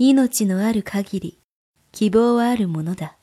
命のある限り希望はあるものだ。